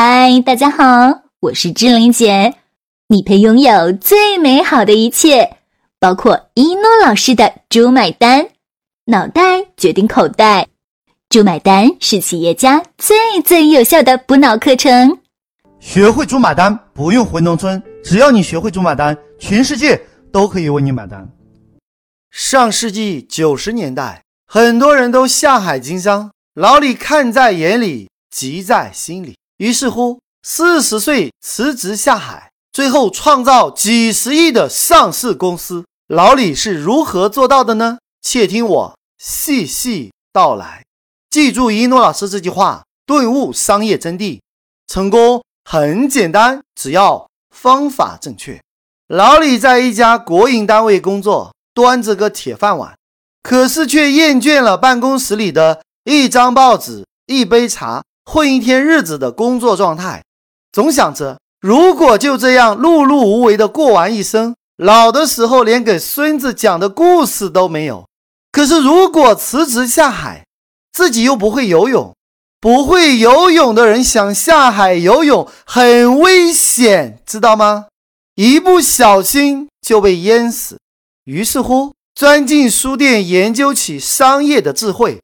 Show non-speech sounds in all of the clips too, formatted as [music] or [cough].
嗨，大家好，我是志玲姐。你配拥有最美好的一切，包括一诺老师的“猪买单”，脑袋决定口袋，“猪买单”是企业家最最有效的补脑课程。学会“猪买单”，不用回农村，只要你学会“猪买单”，全世界都可以为你买单。上世纪九十年代，很多人都下海经商，老李看在眼里，急在心里。于是乎，四十岁辞职下海，最后创造几十亿的上市公司。老李是如何做到的呢？且听我细细道来。记住一诺老师这句话，顿悟商业真谛。成功很简单，只要方法正确。老李在一家国营单位工作，端着个铁饭碗，可是却厌倦了办公室里的一张报纸、一杯茶。混一天日子的工作状态，总想着如果就这样碌碌无为的过完一生，老的时候连给孙子讲的故事都没有。可是如果辞职下海，自己又不会游泳，不会游泳的人想下海游泳很危险，知道吗？一不小心就被淹死。于是乎，钻进书店研究起商业的智慧。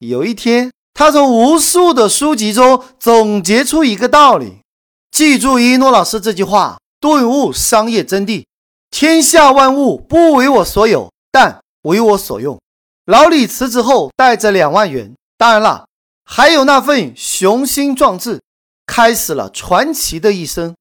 有一天。他从无数的书籍中总结出一个道理，记住一诺老师这句话，顿悟商业真谛：天下万物不为我所有，但为我所用。老李辞职后带着两万元，当然了，还有那份雄心壮志，开始了传奇的一生。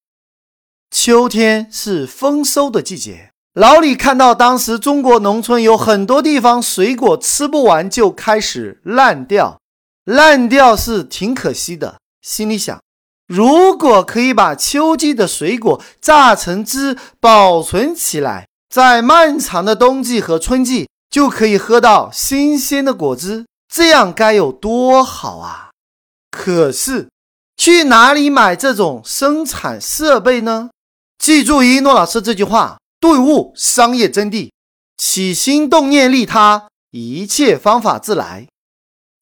秋天是丰收的季节，老李看到当时中国农村有很多地方水果吃不完就开始烂掉。烂掉是挺可惜的，心里想，如果可以把秋季的水果榨成汁保存起来，在漫长的冬季和春季就可以喝到新鲜的果汁，这样该有多好啊！可是，去哪里买这种生产设备呢？记住一诺老师这句话，顿悟商业真谛：起心动念利他，一切方法自来。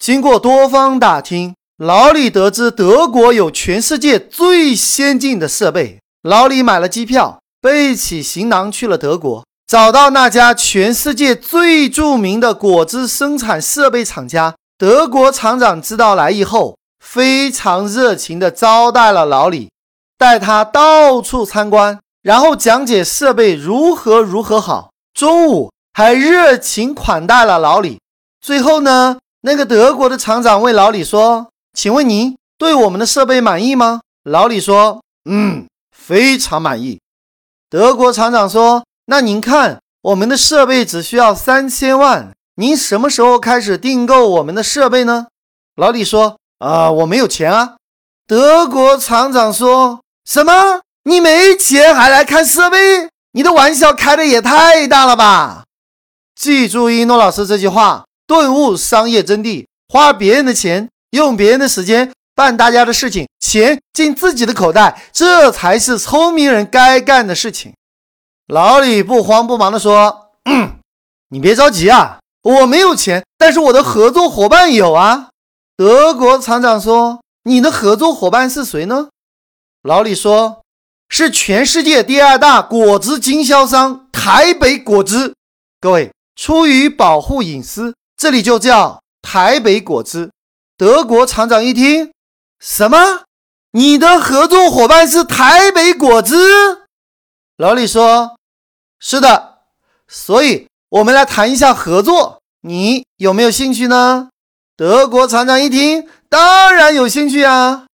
经过多方打听，老李得知德国有全世界最先进的设备。老李买了机票，背起行囊去了德国，找到那家全世界最著名的果汁生产设备厂家。德国厂长知道来意后，非常热情地招待了老李，带他到处参观，然后讲解设备如何如何好。中午还热情款待了老李。最后呢？那个德国的厂长问老李说：“请问您对我们的设备满意吗？”老李说：“嗯，非常满意。”德国厂长说：“那您看，我们的设备只需要三千万，您什么时候开始订购我们的设备呢？”老李说：“啊，我没有钱啊。”德国厂长说什么？你没钱还来看设备？你的玩笑开的也太大了吧！记住一诺老师这句话。顿悟商业真谛，花别人的钱，用别人的时间办大家的事情，钱进自己的口袋，这才是聪明人该干的事情。老李不慌不忙地说：“你别着急啊，我没有钱，但是我的合作伙伴有啊。”德国厂长说：“你的合作伙伴是谁呢？”老李说：“是全世界第二大果汁经销商台北果汁。”各位，出于保护隐私。这里就叫台北果汁。德国厂长一听，什么？你的合作伙伴是台北果汁？老李说：“是的。”所以，我们来谈一下合作，你有没有兴趣呢？德国厂长一听，当然有兴趣啊。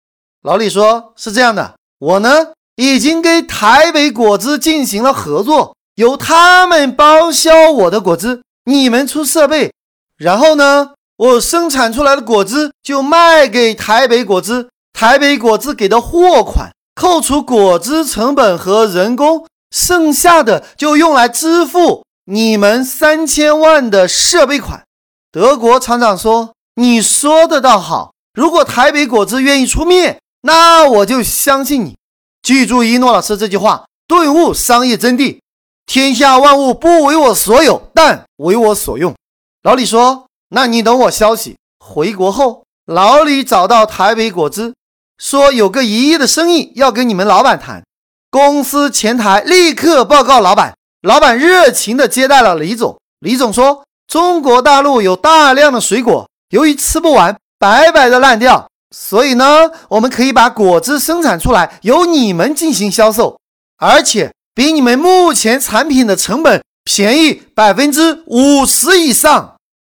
老李说：“是这样的，我呢已经跟台北果汁进行了合作，由他们包销我的果汁，你们出设备。”然后呢，我生产出来的果汁就卖给台北果汁，台北果汁给的货款扣除果汁成本和人工，剩下的就用来支付你们三千万的设备款。德国厂长说：“你说的倒好，如果台北果汁愿意出面，那我就相信你。记住一诺老师这句话，顿悟商业真谛：天下万物不为我所有，但为我所用。”老李说：“那你等我消息。”回国后，老李找到台北果汁，说有个一亿的生意要跟你们老板谈。公司前台立刻报告老板，老板热情地接待了李总。李总说，中国大陆有大量的水果，由于吃不完，白白的烂掉，所以呢，我们可以把果汁生产出来，由你们进行销售，而且比你们目前产品的成本便宜百分之五十以上。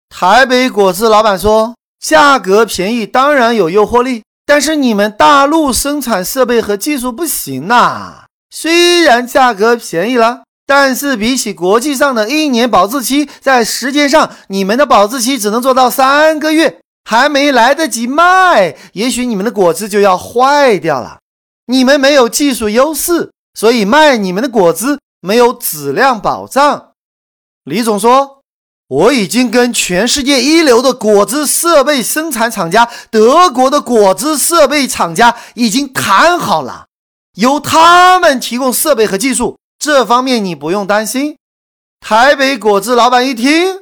台北果汁老板说：“价格便宜当然有诱惑力，但是你们大陆生产设备和技术不行呐。虽然价格便宜了，但是比起国际上的一年保质期，在时间上你们的保质期只能做到三个月，还没来得及卖，也许你们的果汁就要坏掉了。你们没有技术优势，所以卖你们的果汁没有质量保障。”李总说。我已经跟全世界一流的果汁设备生产厂家，德国的果汁设备厂家已经谈好了，由他们提供设备和技术，这方面你不用担心。台北果汁老板一听，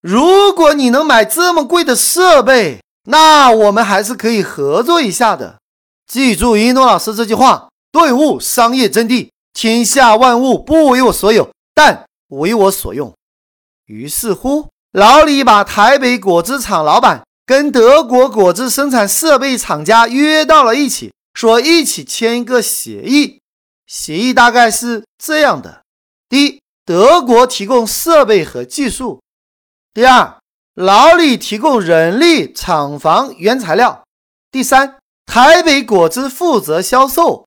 如果你能买这么贵的设备，那我们还是可以合作一下的。记住一诺老师这句话：顿悟商业真谛，天下万物不为我所有，但为我所用。于是乎，老李把台北果汁厂老板跟德国果汁生产设备厂家约到了一起，说一起签一个协议。协议大概是这样的：第一，德国提供设备和技术；第二，老李提供人力、厂房、原材料；第三，台北果汁负责销售、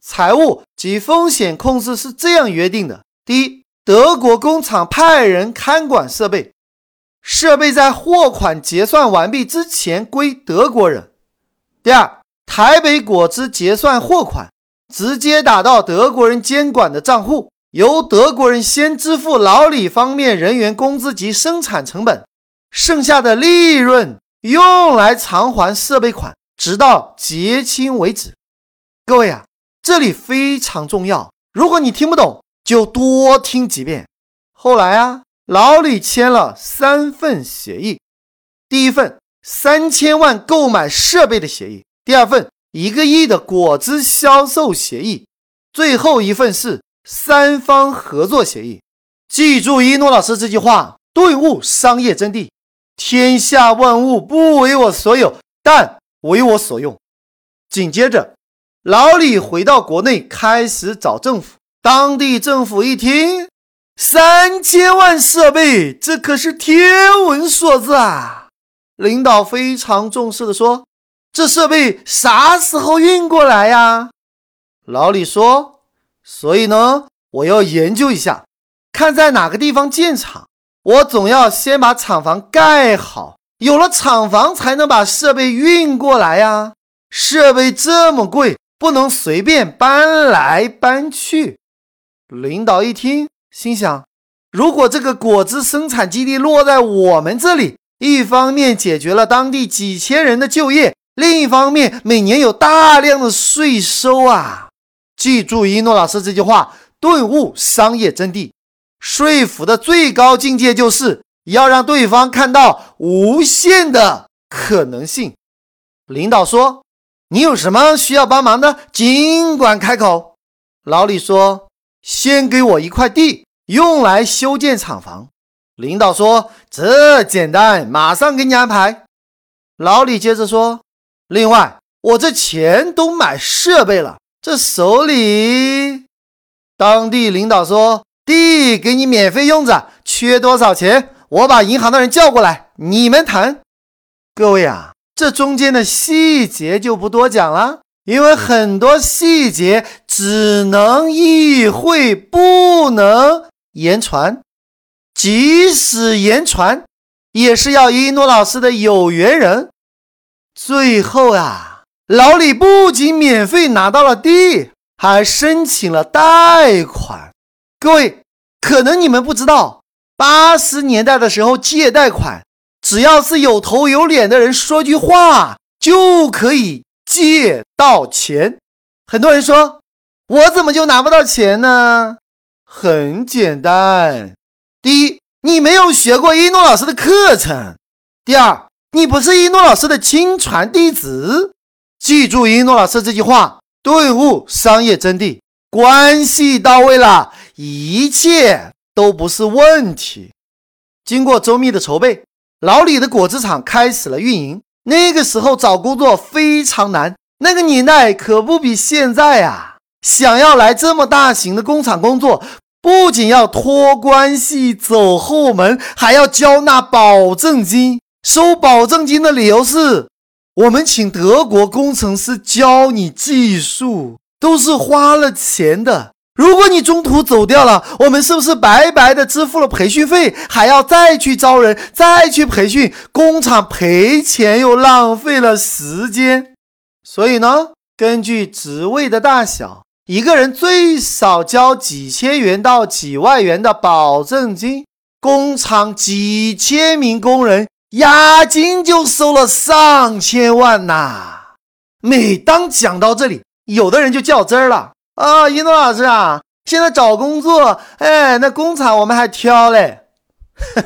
财务及风险控制是这样约定的：第一。德国工厂派人看管设备，设备在货款结算完毕之前归德国人。第二，台北果汁结算货款，直接打到德国人监管的账户，由德国人先支付老李方面人员工资及生产成本，剩下的利润用来偿还设备款，直到结清为止。各位啊，这里非常重要，如果你听不懂。就多听几遍。后来啊，老李签了三份协议：第一份三千万购买设备的协议；第二份一个亿的果汁销售协议；最后一份是三方合作协议。记住一诺老师这句话，顿悟商业真谛：天下万物不为我所有，但为我所用。紧接着，老李回到国内，开始找政府。当地政府一听，三千万设备，这可是天文数字啊！领导非常重视的说：“这设备啥时候运过来呀？”老李说：“所以呢，我要研究一下，看在哪个地方建厂。我总要先把厂房盖好，有了厂房才能把设备运过来呀。设备这么贵，不能随便搬来搬去。”领导一听，心想：如果这个果汁生产基地落在我们这里，一方面解决了当地几千人的就业，另一方面每年有大量的税收啊！记住一诺老师这句话，顿悟商业真谛。说服的最高境界就是要让对方看到无限的可能性。领导说：“你有什么需要帮忙的，尽管开口。”老李说。先给我一块地，用来修建厂房。领导说：“这简单，马上给你安排。”老李接着说：“另外，我这钱都买设备了，这手里……”当地领导说：“地给你免费用着，缺多少钱？我把银行的人叫过来，你们谈。”各位啊，这中间的细节就不多讲了。因为很多细节只能意会，不能言传。即使言传，也是要一诺老师的有缘人。最后啊，老李不仅免费拿到了地，还申请了贷款。各位，可能你们不知道，八十年代的时候借贷款，只要是有头有脸的人说句话就可以。借到钱，很多人说，我怎么就拿不到钱呢？很简单，第一，你没有学过一诺老师的课程；第二，你不是一诺老师的亲传弟子；记住一诺老师这句话，顿悟商业真谛，关系到位了，一切都不是问题。经过周密的筹备，老李的果汁厂开始了运营。那个时候找工作非常难，那个年代可不比现在啊！想要来这么大型的工厂工作，不仅要托关系走后门，还要交纳保证金。收保证金的理由是，我们请德国工程师教你技术，都是花了钱的。如果你中途走掉了，我们是不是白白的支付了培训费，还要再去招人，再去培训？工厂赔钱又浪费了时间。所以呢，根据职位的大小，一个人最少交几千元到几万元的保证金。工厂几千名工人，押金就收了上千万呐！每当讲到这里，有的人就较真儿了。啊，一诺老师啊，现在找工作，哎，那工厂我们还挑嘞。哼，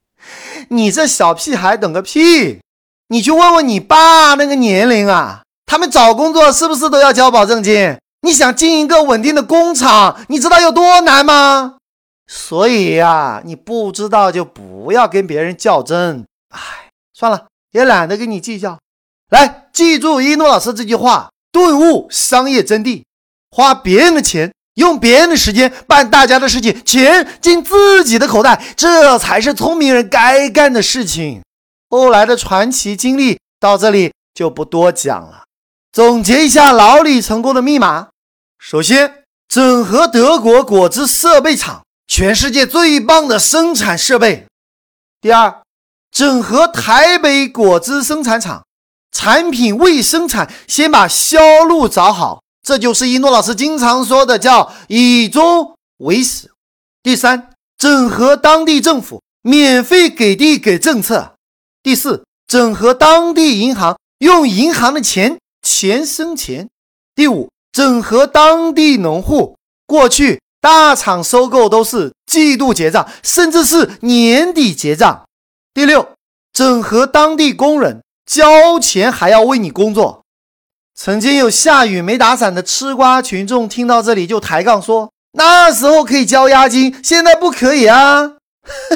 [laughs] 你这小屁孩懂个屁！你去问问你爸那个年龄啊，他们找工作是不是都要交保证金？你想进一个稳定的工厂，你知道有多难吗？所以呀，你不知道就不要跟别人较真。哎，算了，也懒得跟你计较。来，记住一诺老师这句话，顿悟商业真谛。花别人的钱，用别人的时间办大家的事情，钱进自己的口袋，这才是聪明人该干的事情。后来的传奇经历到这里就不多讲了。总结一下老李成功的密码：首先，整合德国果汁设备厂，全世界最棒的生产设备；第二，整合台北果汁生产厂，产品未生产，先把销路找好。这就是一诺老师经常说的，叫以终为始。第三，整合当地政府，免费给地给政策。第四，整合当地银行，用银行的钱钱生钱。第五，整合当地农户，过去大厂收购都是季度结账，甚至是年底结账。第六，整合当地工人，交钱还要为你工作。曾经有下雨没打伞的吃瓜群众听到这里就抬杠说：“那时候可以交押金，现在不可以啊！”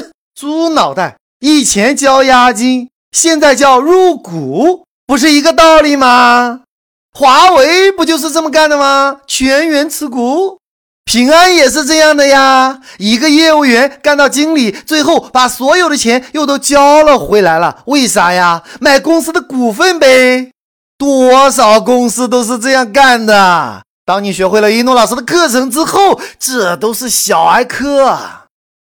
[laughs] 猪脑袋，以前交押金，现在叫入股，不是一个道理吗？华为不就是这么干的吗？全员持股，平安也是这样的呀。一个业务员干到经理，最后把所有的钱又都交了回来了，为啥呀？买公司的股份呗。多少公司都是这样干的。当你学会了一诺老师的课程之后，这都是小儿科。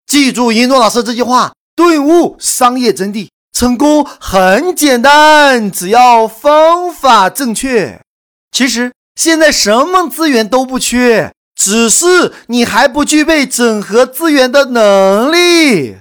记住一诺老师这句话，顿悟商业真谛。成功很简单，只要方法正确。其实现在什么资源都不缺，只是你还不具备整合资源的能力。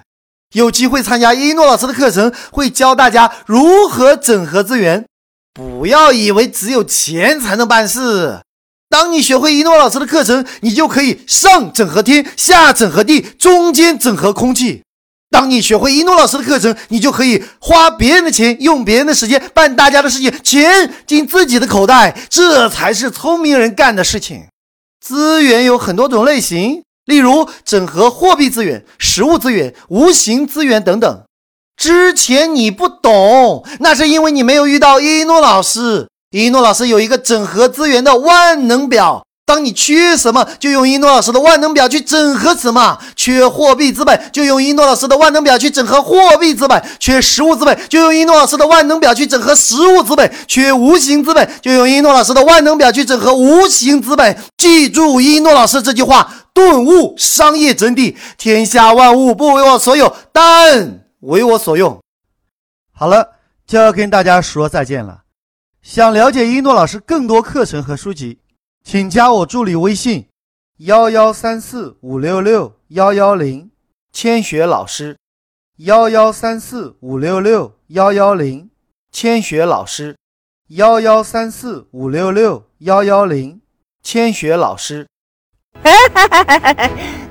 有机会参加一诺老师的课程，会教大家如何整合资源。不要以为只有钱才能办事。当你学会一诺老师的课程，你就可以上整合天，下整合地，中间整合空气。当你学会一诺老师的课程，你就可以花别人的钱，用别人的时间办大家的事情，钱进自己的口袋，这才是聪明人干的事情。资源有很多种类型，例如整合货币资源、实物资源、无形资源等等。之前你不懂，那是因为你没有遇到一诺老师。一诺老师有一个整合资源的万能表，当你缺什么，就用一诺老师的万能表去整合什么。缺货币资本，就用一诺老师的万能表去整合货币资本；缺实物资本，就用一诺老师的万能表去整合实物资本；缺无形资本，就用一诺老师的万能表去整合无形资本。记住一诺老师这句话，顿悟商业真谛：天下万物不为我所有，但。为我所用。好了，就要跟大家说再见了。想了解一诺老师更多课程和书籍，请加我助理微信：幺幺三四五六六幺幺零，千雪老师。幺幺三四五六六幺幺零，千雪老师。幺幺三四五六六幺幺零，千雪老师。[laughs]